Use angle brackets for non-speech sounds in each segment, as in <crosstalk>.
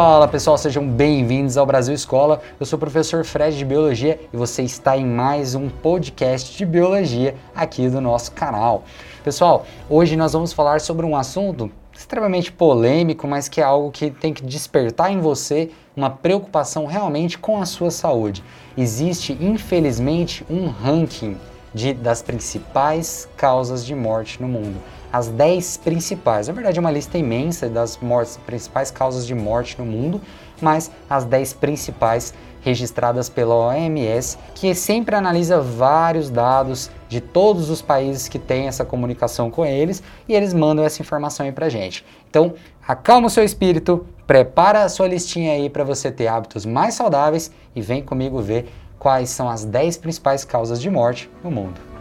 Fala pessoal, sejam bem-vindos ao Brasil Escola. Eu sou o professor Fred de Biologia e você está em mais um podcast de Biologia aqui do nosso canal. Pessoal, hoje nós vamos falar sobre um assunto extremamente polêmico, mas que é algo que tem que despertar em você uma preocupação realmente com a sua saúde. Existe, infelizmente, um ranking de, das principais causas de morte no mundo as 10 principais. Na verdade, é uma lista imensa das mortes, principais causas de morte no mundo, mas as 10 principais registradas pela OMS, que sempre analisa vários dados de todos os países que têm essa comunicação com eles e eles mandam essa informação aí pra gente. Então, acalma o seu espírito, prepara a sua listinha aí para você ter hábitos mais saudáveis e vem comigo ver quais são as 10 principais causas de morte no mundo.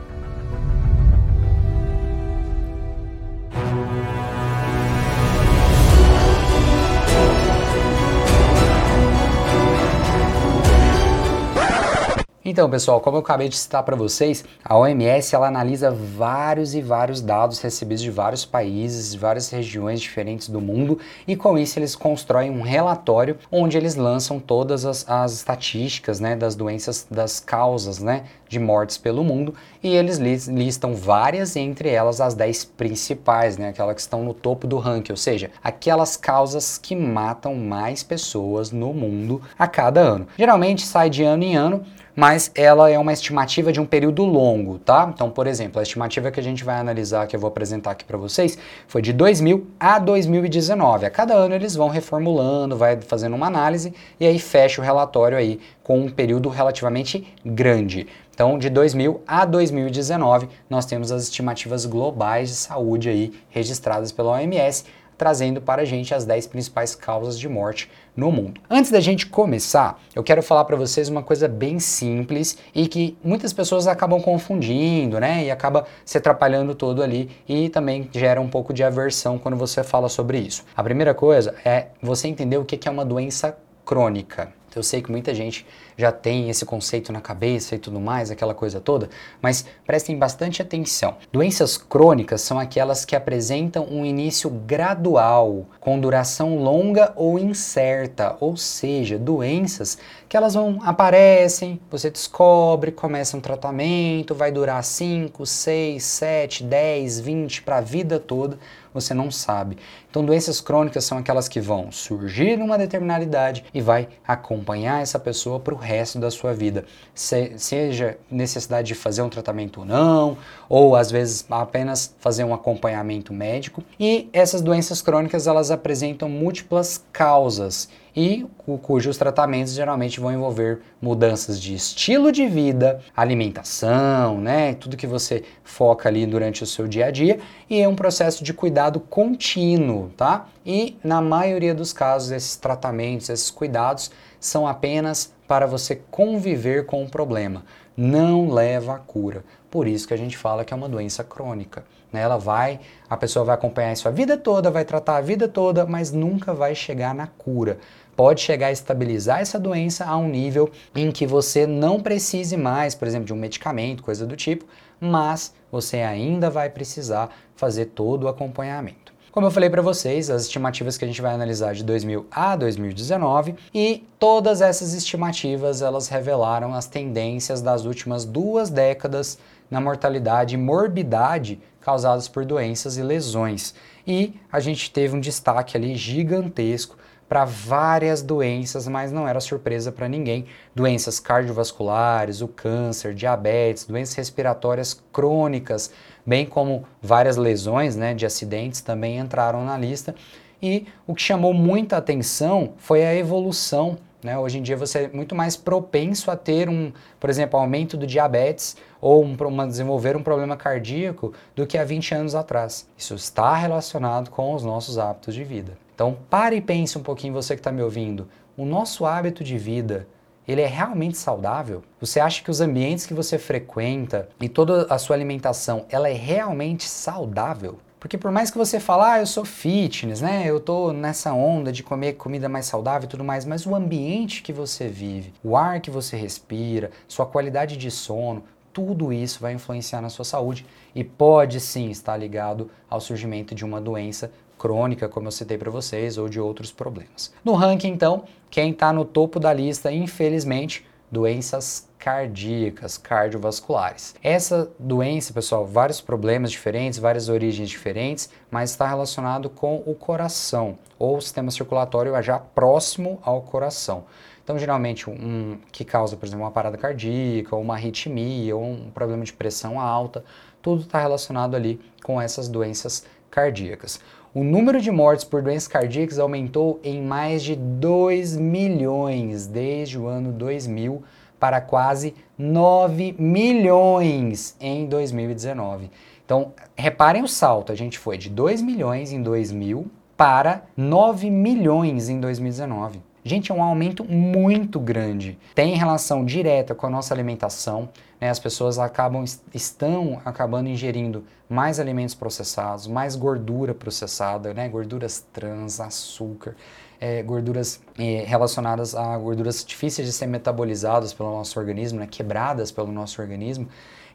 Então, pessoal, como eu acabei de citar para vocês, a OMS ela analisa vários e vários dados recebidos de vários países, de várias regiões diferentes do mundo, e com isso eles constroem um relatório onde eles lançam todas as, as estatísticas né, das doenças, das causas né, de mortes pelo mundo, e eles listam várias, entre elas as 10 principais, né, aquelas que estão no topo do ranking, ou seja, aquelas causas que matam mais pessoas no mundo a cada ano. Geralmente sai de ano em ano, mas ela é uma estimativa de um período longo, tá? Então, por exemplo, a estimativa que a gente vai analisar, que eu vou apresentar aqui para vocês, foi de 2000 a 2019. A cada ano eles vão reformulando, vai fazendo uma análise e aí fecha o relatório aí com um período relativamente grande. Então, de 2000 a 2019, nós temos as estimativas globais de saúde aí registradas pela OMS trazendo para a gente as 10 principais causas de morte no mundo. Antes da gente começar, eu quero falar para vocês uma coisa bem simples e que muitas pessoas acabam confundindo, né? E acaba se atrapalhando todo ali e também gera um pouco de aversão quando você fala sobre isso. A primeira coisa é você entender o que é uma doença crônica. Eu sei que muita gente já tem esse conceito na cabeça e tudo mais, aquela coisa toda, mas prestem bastante atenção. Doenças crônicas são aquelas que apresentam um início gradual, com duração longa ou incerta, ou seja, doenças que elas vão aparecem, você descobre, começa um tratamento, vai durar 5, 6, 7, 10, 20 para a vida toda você não sabe. Então, doenças crônicas são aquelas que vão surgir numa determinada idade e vai acompanhar essa pessoa para o resto da sua vida. Se, seja necessidade de fazer um tratamento ou não, ou às vezes apenas fazer um acompanhamento médico. E essas doenças crônicas elas apresentam múltiplas causas e cujos tratamentos geralmente vão envolver mudanças de estilo de vida, alimentação, né, tudo que você foca ali durante o seu dia a dia e é um processo de cuidado contínuo, tá? E na maioria dos casos esses tratamentos, esses cuidados são apenas para você conviver com o problema, não leva à cura. Por isso que a gente fala que é uma doença crônica. Né? Ela vai, a pessoa vai acompanhar isso a vida toda, vai tratar a vida toda, mas nunca vai chegar na cura pode chegar a estabilizar essa doença a um nível em que você não precise mais, por exemplo, de um medicamento, coisa do tipo, mas você ainda vai precisar fazer todo o acompanhamento. Como eu falei para vocês, as estimativas que a gente vai analisar de 2000 a 2019 e todas essas estimativas elas revelaram as tendências das últimas duas décadas na mortalidade e morbidade causadas por doenças e lesões. E a gente teve um destaque ali gigantesco para várias doenças, mas não era surpresa para ninguém. Doenças cardiovasculares, o câncer, diabetes, doenças respiratórias crônicas, bem como várias lesões né, de acidentes também entraram na lista. E o que chamou muita atenção foi a evolução. Né? Hoje em dia você é muito mais propenso a ter um, por exemplo, aumento do diabetes ou um, uma, desenvolver um problema cardíaco do que há 20 anos atrás. Isso está relacionado com os nossos hábitos de vida. Então, pare e pense um pouquinho, você que está me ouvindo. O nosso hábito de vida, ele é realmente saudável? Você acha que os ambientes que você frequenta e toda a sua alimentação, ela é realmente saudável? Porque por mais que você fale, ah, eu sou fitness, né? Eu tô nessa onda de comer comida mais saudável e tudo mais, mas o ambiente que você vive, o ar que você respira, sua qualidade de sono, tudo isso vai influenciar na sua saúde e pode sim estar ligado ao surgimento de uma doença crônica, como eu citei para vocês, ou de outros problemas. No ranking, então, quem está no topo da lista, infelizmente, doenças cardíacas, cardiovasculares. Essa doença, pessoal, vários problemas diferentes, várias origens diferentes, mas está relacionado com o coração ou o sistema circulatório já próximo ao coração. Então, geralmente, um que causa, por exemplo, uma parada cardíaca, ou uma arritmia, ou um problema de pressão alta, tudo está relacionado ali com essas doenças cardíacas. O número de mortes por doenças cardíacas aumentou em mais de 2 milhões desde o ano 2000 para quase 9 milhões em 2019. Então, reparem o salto, a gente foi de 2 milhões em 2000 para 9 milhões em 2019. Gente, é um aumento muito grande. Tem relação direta com a nossa alimentação. Né? As pessoas acabam, estão acabando ingerindo mais alimentos processados, mais gordura processada, né? gorduras trans, açúcar, é, gorduras é, relacionadas a gorduras difíceis de ser metabolizadas pelo nosso organismo, né? quebradas pelo nosso organismo.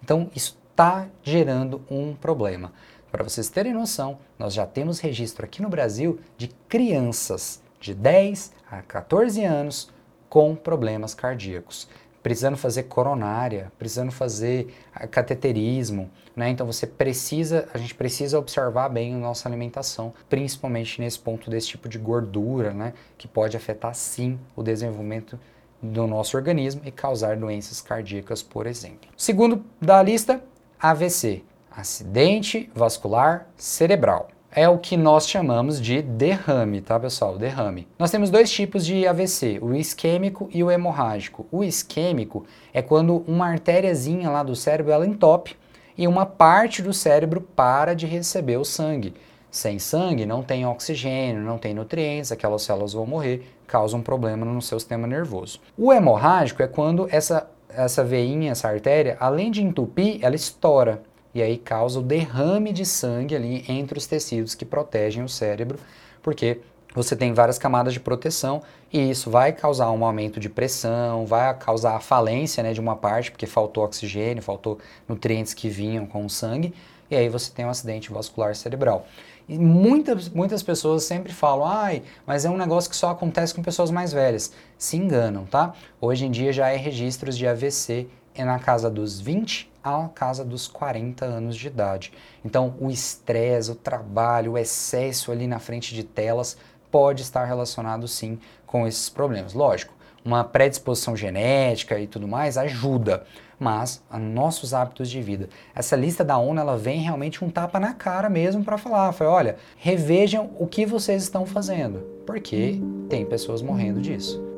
Então, isso está gerando um problema. Para vocês terem noção, nós já temos registro aqui no Brasil de crianças de 10 a 14 anos com problemas cardíacos, precisando fazer coronária, precisando fazer cateterismo, né? Então você precisa, a gente precisa observar bem a nossa alimentação, principalmente nesse ponto desse tipo de gordura, né? Que pode afetar sim o desenvolvimento do nosso organismo e causar doenças cardíacas, por exemplo. Segundo da lista, AVC, acidente vascular cerebral é o que nós chamamos de derrame, tá pessoal? Derrame. Nós temos dois tipos de AVC, o isquêmico e o hemorrágico. O isquêmico é quando uma artériazinha lá do cérebro ela entope e uma parte do cérebro para de receber o sangue. Sem sangue não tem oxigênio, não tem nutrientes, aquelas células vão morrer, causa um problema no seu sistema nervoso. O hemorrágico é quando essa essa veinha, essa artéria, além de entupir, ela estoura e aí causa o derrame de sangue ali entre os tecidos que protegem o cérebro, porque você tem várias camadas de proteção e isso vai causar um aumento de pressão, vai causar a falência né, de uma parte, porque faltou oxigênio, faltou nutrientes que vinham com o sangue, e aí você tem um acidente vascular cerebral. E muitas, muitas pessoas sempre falam, ai, mas é um negócio que só acontece com pessoas mais velhas. Se enganam, tá? Hoje em dia já é registros de AVC é na casa dos 20 à casa dos 40 anos de idade. Então, o estresse, o trabalho, o excesso ali na frente de telas pode estar relacionado sim com esses problemas. Lógico, uma predisposição genética e tudo mais ajuda, mas nossos hábitos de vida. Essa lista da ONU ela vem realmente um tapa na cara mesmo para falar, foi, olha, revejam o que vocês estão fazendo, porque tem pessoas morrendo disso.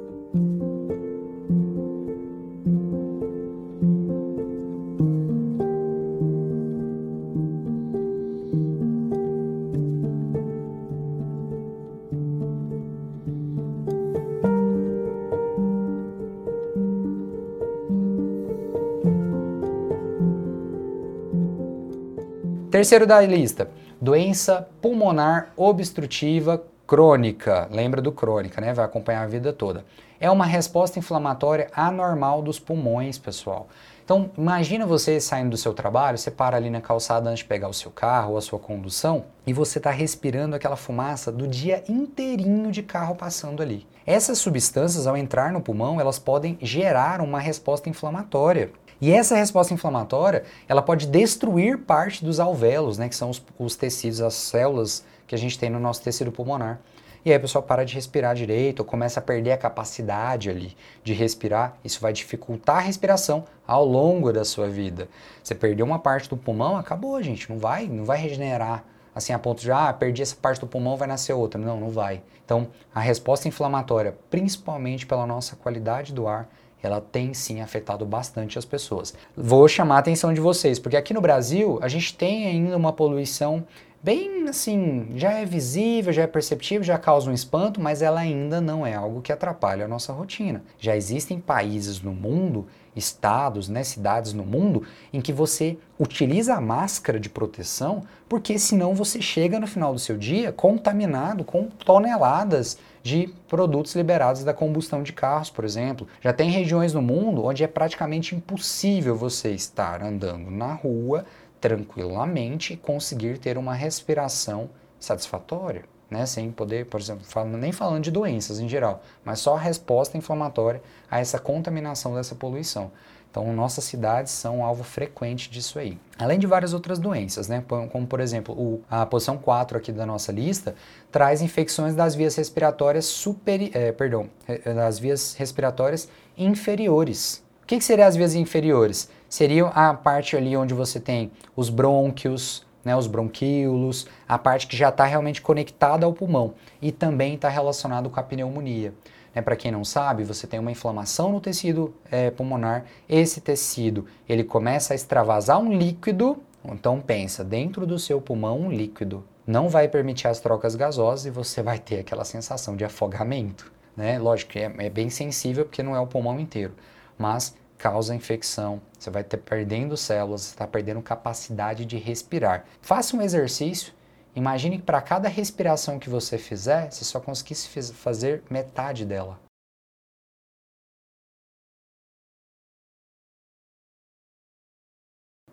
Terceiro da lista, doença pulmonar obstrutiva crônica. Lembra do crônica, né? Vai acompanhar a vida toda. É uma resposta inflamatória anormal dos pulmões, pessoal. Então, imagina você saindo do seu trabalho, você para ali na calçada antes de pegar o seu carro ou a sua condução e você está respirando aquela fumaça do dia inteirinho de carro passando ali. Essas substâncias, ao entrar no pulmão, elas podem gerar uma resposta inflamatória. E essa resposta inflamatória, ela pode destruir parte dos alvéolos, né, que são os, os tecidos, as células que a gente tem no nosso tecido pulmonar. E aí a pessoa para de respirar direito, ou começa a perder a capacidade ali de respirar. Isso vai dificultar a respiração ao longo da sua vida. Você perdeu uma parte do pulmão, acabou, gente. Não vai, não vai regenerar assim a ponto de ah, perdi essa parte do pulmão, vai nascer outra. Não, não vai. Então, a resposta inflamatória, principalmente pela nossa qualidade do ar, ela tem sim afetado bastante as pessoas. Vou chamar a atenção de vocês, porque aqui no Brasil a gente tem ainda uma poluição bem assim, já é visível, já é perceptível, já causa um espanto, mas ela ainda não é algo que atrapalha a nossa rotina. Já existem países no mundo, estados, né, cidades no mundo, em que você utiliza a máscara de proteção, porque senão você chega no final do seu dia contaminado com toneladas de produtos liberados da combustão de carros, por exemplo. Já tem regiões no mundo onde é praticamente impossível você estar andando na rua tranquilamente conseguir ter uma respiração satisfatória, né? Sem poder, por exemplo, nem falando de doenças em geral, mas só a resposta inflamatória a essa contaminação dessa poluição. Então, nossas cidades são alvo frequente disso aí. Além de várias outras doenças, né? como por exemplo, o, a posição 4 aqui da nossa lista traz infecções das vias respiratórias super, é, perdão, das vias respiratórias inferiores. O que, que seriam as vias inferiores? Seriam a parte ali onde você tem os brônquios, né, os bronquíolos, a parte que já está realmente conectada ao pulmão e também está relacionado com a pneumonia. Né, Para quem não sabe, você tem uma inflamação no tecido é, pulmonar, esse tecido ele começa a extravasar um líquido, então pensa, dentro do seu pulmão um líquido não vai permitir as trocas gasosas e você vai ter aquela sensação de afogamento. Né? Lógico que é, é bem sensível porque não é o pulmão inteiro, mas causa infecção, você vai ter perdendo células, está perdendo capacidade de respirar. Faça um exercício Imagine que para cada respiração que você fizer, você só conseguisse fazer metade dela.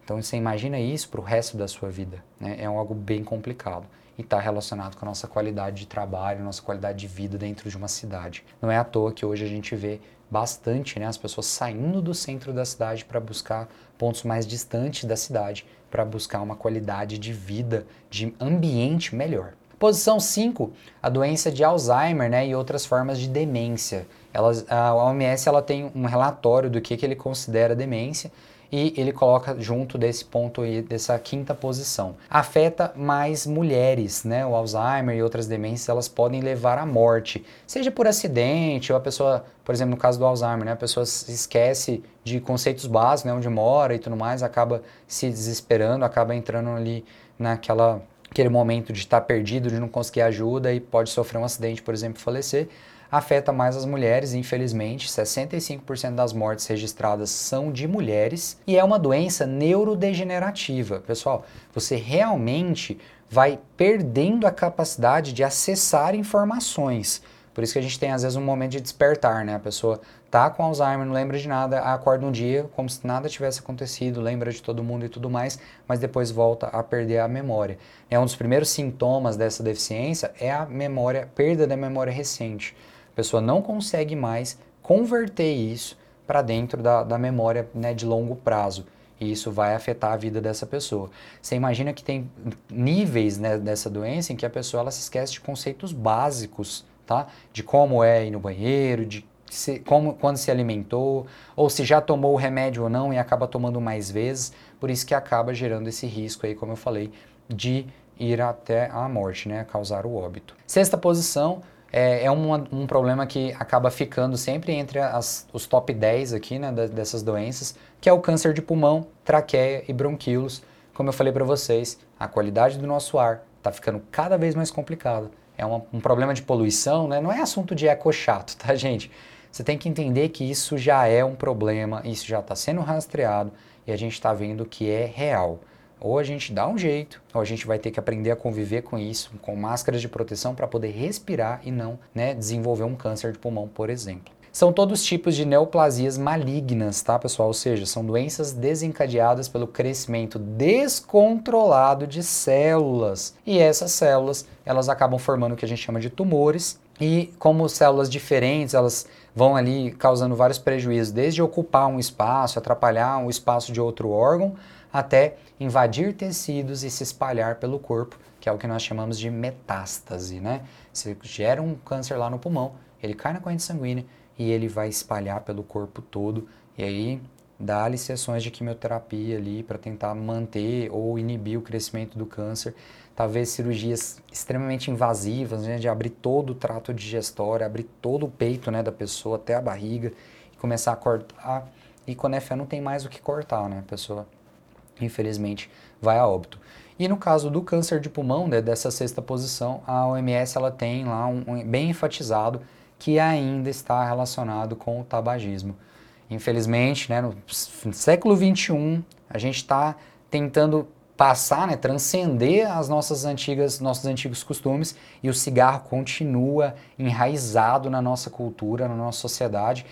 Então você imagina isso para o resto da sua vida. Né? É algo bem complicado e está relacionado com a nossa qualidade de trabalho, nossa qualidade de vida dentro de uma cidade. Não é à toa que hoje a gente vê bastante né, as pessoas saindo do centro da cidade para buscar pontos mais distantes da cidade, para buscar uma qualidade de vida, de ambiente melhor. Posição 5, a doença de Alzheimer né, e outras formas de demência. Elas, a OMS ela tem um relatório do que, que ele considera demência e ele coloca junto desse ponto aí, dessa quinta posição. Afeta mais mulheres, né? O Alzheimer e outras demências, elas podem levar à morte, seja por acidente ou a pessoa, por exemplo, no caso do Alzheimer, né? A pessoa se esquece de conceitos básicos, né? Onde mora e tudo mais, acaba se desesperando, acaba entrando ali naquela aquele momento de estar perdido, de não conseguir ajuda e pode sofrer um acidente, por exemplo, falecer afeta mais as mulheres, infelizmente. 65% das mortes registradas são de mulheres e é uma doença neurodegenerativa. Pessoal, você realmente vai perdendo a capacidade de acessar informações. Por isso que a gente tem às vezes um momento de despertar, né? A pessoa tá com Alzheimer, não lembra de nada, acorda um dia como se nada tivesse acontecido, lembra de todo mundo e tudo mais, mas depois volta a perder a memória. É um dos primeiros sintomas dessa deficiência é a memória, perda da memória recente. A pessoa não consegue mais converter isso para dentro da, da memória né, de longo prazo. E isso vai afetar a vida dessa pessoa. Você imagina que tem níveis né, dessa doença em que a pessoa ela se esquece de conceitos básicos, tá? De como é ir no banheiro, de se, como, quando se alimentou, ou se já tomou o remédio ou não e acaba tomando mais vezes. Por isso que acaba gerando esse risco aí, como eu falei, de ir até a morte, né? Causar o óbito. Sexta posição, é, é um, um, problema que acaba ficando sempre entre as, os top 10 aqui, né, dessas doenças, que é o câncer de pulmão, traqueia e bronquíolos. Como eu falei para vocês, a qualidade do nosso ar está ficando cada vez mais complicada. É uma, um problema de poluição, né? não é assunto de eco chato, <laughs> tá, gente? Você tem que entender que isso já é um problema, isso já está sendo rastreado e a gente está vendo que é real. Ou a gente dá um jeito, ou a gente vai ter que aprender a conviver com isso, com máscaras de proteção para poder respirar e não né, desenvolver um câncer de pulmão, por exemplo. São todos tipos de neoplasias malignas, tá, pessoal? Ou seja, são doenças desencadeadas pelo crescimento descontrolado de células. E essas células, elas acabam formando o que a gente chama de tumores. E como células diferentes, elas vão ali causando vários prejuízos, desde ocupar um espaço, atrapalhar o espaço de outro órgão, até invadir tecidos e se espalhar pelo corpo, que é o que nós chamamos de metástase, né? Você gera um câncer lá no pulmão, ele cai na corrente sanguínea e ele vai espalhar pelo corpo todo e aí dá-lhe sessões de quimioterapia ali para tentar manter ou inibir o crescimento do câncer. Talvez cirurgias extremamente invasivas, né, de abrir todo o trato digestório, abrir todo o peito né, da pessoa até a barriga e começar a cortar. E quando é fé não tem mais o que cortar, né? A pessoa infelizmente vai a óbito. E no caso do câncer de pulmão, né, dessa sexta posição, a OMS ela tem lá um, um, bem enfatizado que ainda está relacionado com o tabagismo. Infelizmente, né, no século 21, a gente está tentando passar, né, transcender as nossas antigas, nossos antigos costumes e o cigarro continua enraizado na nossa cultura, na nossa sociedade.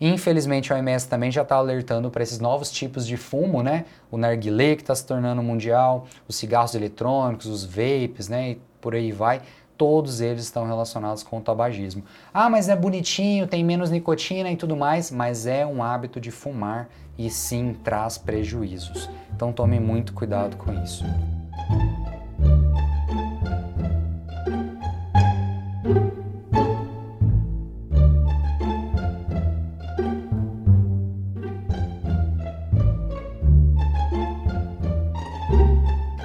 Infelizmente, a OMS também já está alertando para esses novos tipos de fumo, né? O narguilé que está se tornando mundial, os cigarros eletrônicos, os vapes, né? E por aí vai, todos eles estão relacionados com o tabagismo. Ah, mas é bonitinho, tem menos nicotina e tudo mais, mas é um hábito de fumar e sim traz prejuízos. Então tome muito cuidado com isso.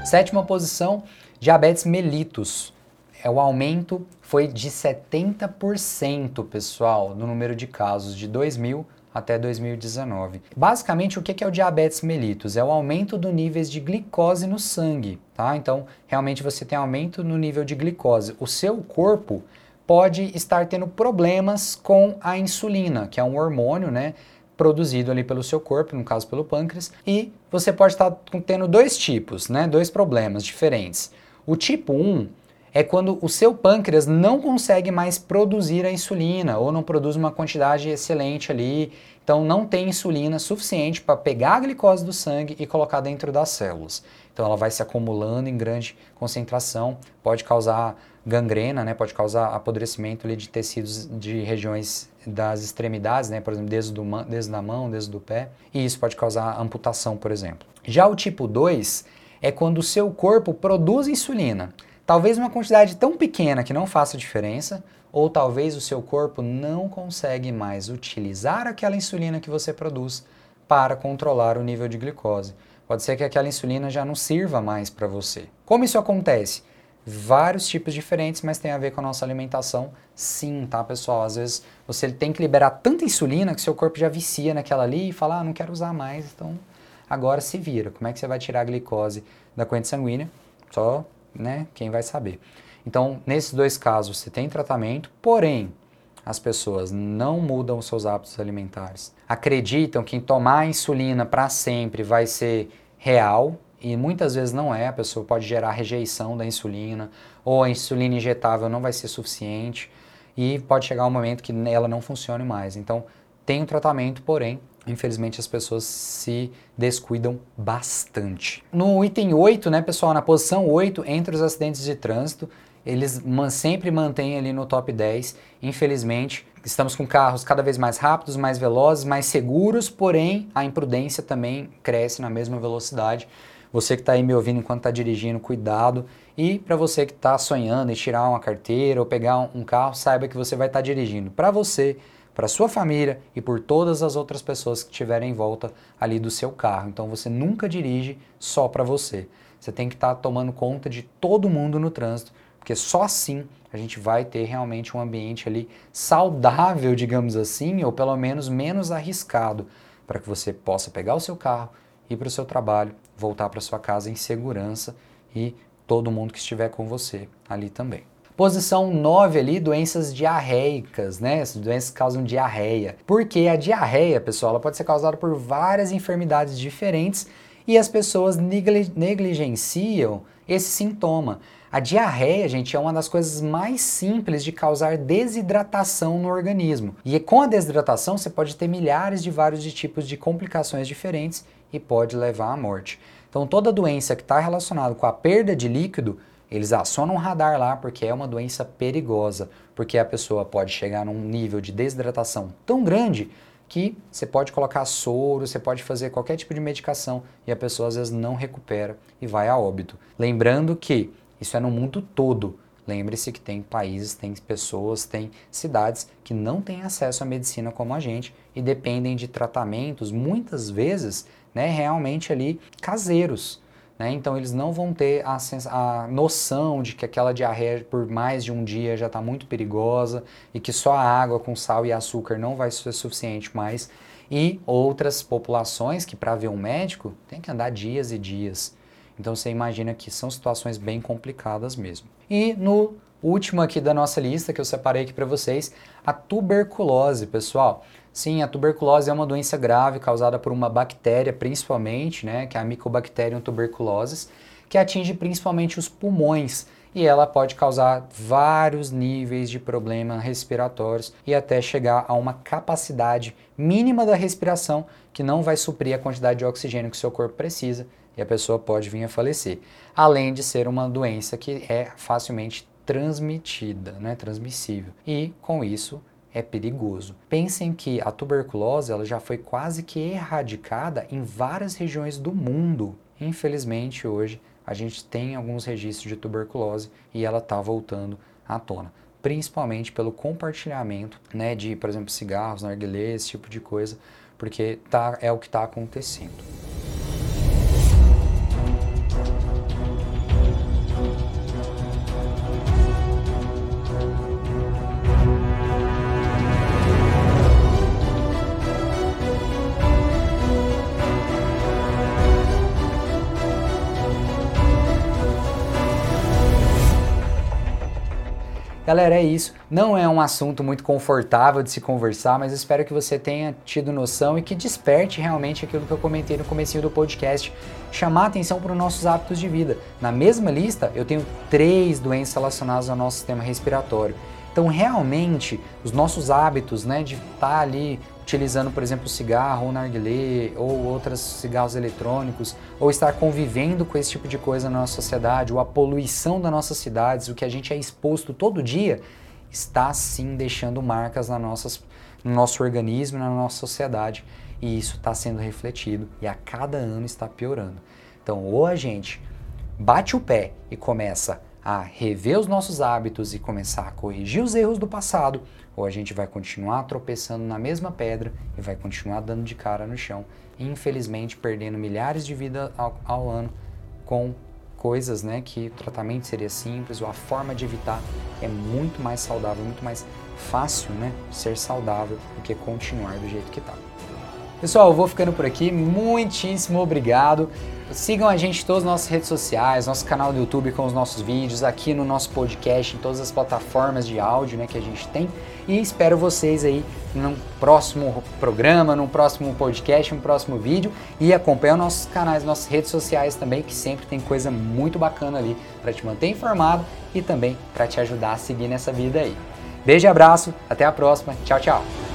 Sétima posição, diabetes mellitus. É, o aumento foi de 70%, pessoal, no número de casos de 2000 até 2019. Basicamente, o que é o diabetes mellitus? É o aumento do níveis de glicose no sangue, tá? Então, realmente você tem aumento no nível de glicose. O seu corpo pode estar tendo problemas com a insulina, que é um hormônio, né? produzido ali pelo seu corpo, no caso pelo pâncreas, e você pode estar tendo dois tipos, né, dois problemas diferentes. O tipo 1 é quando o seu pâncreas não consegue mais produzir a insulina ou não produz uma quantidade excelente ali, então não tem insulina suficiente para pegar a glicose do sangue e colocar dentro das células. Então ela vai se acumulando em grande concentração, pode causar gangrena, né, pode causar apodrecimento ali, de tecidos de regiões das extremidades, né, por exemplo, desde, do, desde da mão, desde do pé, e isso pode causar amputação, por exemplo. Já o tipo 2 é quando o seu corpo produz insulina, talvez uma quantidade tão pequena que não faça diferença, ou talvez o seu corpo não consegue mais utilizar aquela insulina que você produz para controlar o nível de glicose. Pode ser que aquela insulina já não sirva mais para você. Como isso acontece? Vários tipos diferentes, mas tem a ver com a nossa alimentação, sim, tá, pessoal? Às vezes você tem que liberar tanta insulina que seu corpo já vicia naquela ali e fala, ah, não quero usar mais, então agora se vira. Como é que você vai tirar a glicose da corrente sanguínea? Só, né, quem vai saber. Então, nesses dois casos, você tem tratamento, porém, as pessoas não mudam os seus hábitos alimentares. Acreditam que tomar insulina para sempre vai ser real, e muitas vezes não é, a pessoa pode gerar rejeição da insulina, ou a insulina injetável não vai ser suficiente, e pode chegar um momento que ela não funcione mais. Então, tem um tratamento, porém, infelizmente as pessoas se descuidam bastante. No item 8, né, pessoal, na posição 8, entre os acidentes de trânsito, eles sempre mantêm ali no top 10. Infelizmente, estamos com carros cada vez mais rápidos, mais velozes, mais seguros, porém a imprudência também cresce na mesma velocidade. Você que está aí me ouvindo enquanto está dirigindo, cuidado. E para você que está sonhando em tirar uma carteira ou pegar um carro, saiba que você vai estar tá dirigindo para você, para sua família e por todas as outras pessoas que estiverem em volta ali do seu carro. Então você nunca dirige só para você. Você tem que estar tá tomando conta de todo mundo no trânsito, porque só assim a gente vai ter realmente um ambiente ali saudável, digamos assim, ou pelo menos menos arriscado, para que você possa pegar o seu carro, ir para o seu trabalho, voltar para sua casa em segurança e todo mundo que estiver com você ali também. Posição 9 ali, doenças diarreicas, né? Essas doenças causam diarreia. Porque a diarreia, pessoal, ela pode ser causada por várias enfermidades diferentes e as pessoas negligenciam esse sintoma. A diarreia, gente, é uma das coisas mais simples de causar desidratação no organismo. E com a desidratação, você pode ter milhares de vários de tipos de complicações diferentes e pode levar à morte. Então, toda doença que está relacionada com a perda de líquido, eles acionam um radar lá porque é uma doença perigosa, porque a pessoa pode chegar num nível de desidratação tão grande que você pode colocar soro, você pode fazer qualquer tipo de medicação e a pessoa às vezes não recupera e vai a óbito. Lembrando que isso é no mundo todo. Lembre-se que tem países, tem pessoas, tem cidades que não têm acesso à medicina como a gente e dependem de tratamentos, muitas vezes, né, realmente ali caseiros. Né? Então eles não vão ter a, a, noção de que aquela diarreia por mais de um dia já está muito perigosa e que só a água com sal e açúcar não vai ser suficiente mais. E outras populações que para ver um médico tem que andar dias e dias. Então você imagina que são situações bem complicadas mesmo. E no último aqui da nossa lista que eu separei aqui para vocês, a tuberculose, pessoal. Sim, a tuberculose é uma doença grave causada por uma bactéria, principalmente, né, que é a Mycobacterium tuberculosis, que atinge principalmente os pulmões e ela pode causar vários níveis de problemas respiratórios e até chegar a uma capacidade mínima da respiração que não vai suprir a quantidade de oxigênio que seu corpo precisa e a pessoa pode vir a falecer. Além de ser uma doença que é facilmente transmitida, né, transmissível. E com isso é perigoso. Pensem que a tuberculose ela já foi quase que erradicada em várias regiões do mundo. Infelizmente hoje a gente tem alguns registros de tuberculose e ela está voltando à tona principalmente pelo compartilhamento né, de, por exemplo, cigarros, narguilé, esse tipo de coisa, porque tá, é o que está acontecendo. Galera, é isso. Não é um assunto muito confortável de se conversar, mas espero que você tenha tido noção e que desperte realmente aquilo que eu comentei no começo do podcast, chamar atenção para os nossos hábitos de vida. Na mesma lista, eu tenho três doenças relacionadas ao nosso sistema respiratório. Então, realmente, os nossos hábitos, né, de estar tá ali utilizando, por exemplo, cigarro ou narguilé ou outros cigarros eletrônicos, ou estar convivendo com esse tipo de coisa na nossa sociedade, ou a poluição das nossas cidades, o que a gente é exposto todo dia, está sim deixando marcas na nossas, no nosso organismo na nossa sociedade. E isso está sendo refletido e a cada ano está piorando. Então, ou a gente bate o pé e começa a rever os nossos hábitos e começar a corrigir os erros do passado, ou a gente vai continuar tropeçando na mesma pedra e vai continuar dando de cara no chão, infelizmente perdendo milhares de vidas ao, ao ano com coisas né, que o tratamento seria simples, ou a forma de evitar é muito mais saudável, muito mais fácil né, ser saudável do que continuar do jeito que está. Pessoal, eu vou ficando por aqui. Muitíssimo obrigado. Sigam a gente em todas as nossas redes sociais, nosso canal do YouTube com os nossos vídeos, aqui no nosso podcast, em todas as plataformas de áudio né, que a gente tem. E espero vocês aí num próximo programa, num próximo podcast, num próximo vídeo. E acompanhe os nossos canais, nossas redes sociais também, que sempre tem coisa muito bacana ali para te manter informado e também para te ajudar a seguir nessa vida aí. Beijo e abraço, até a próxima. Tchau, tchau.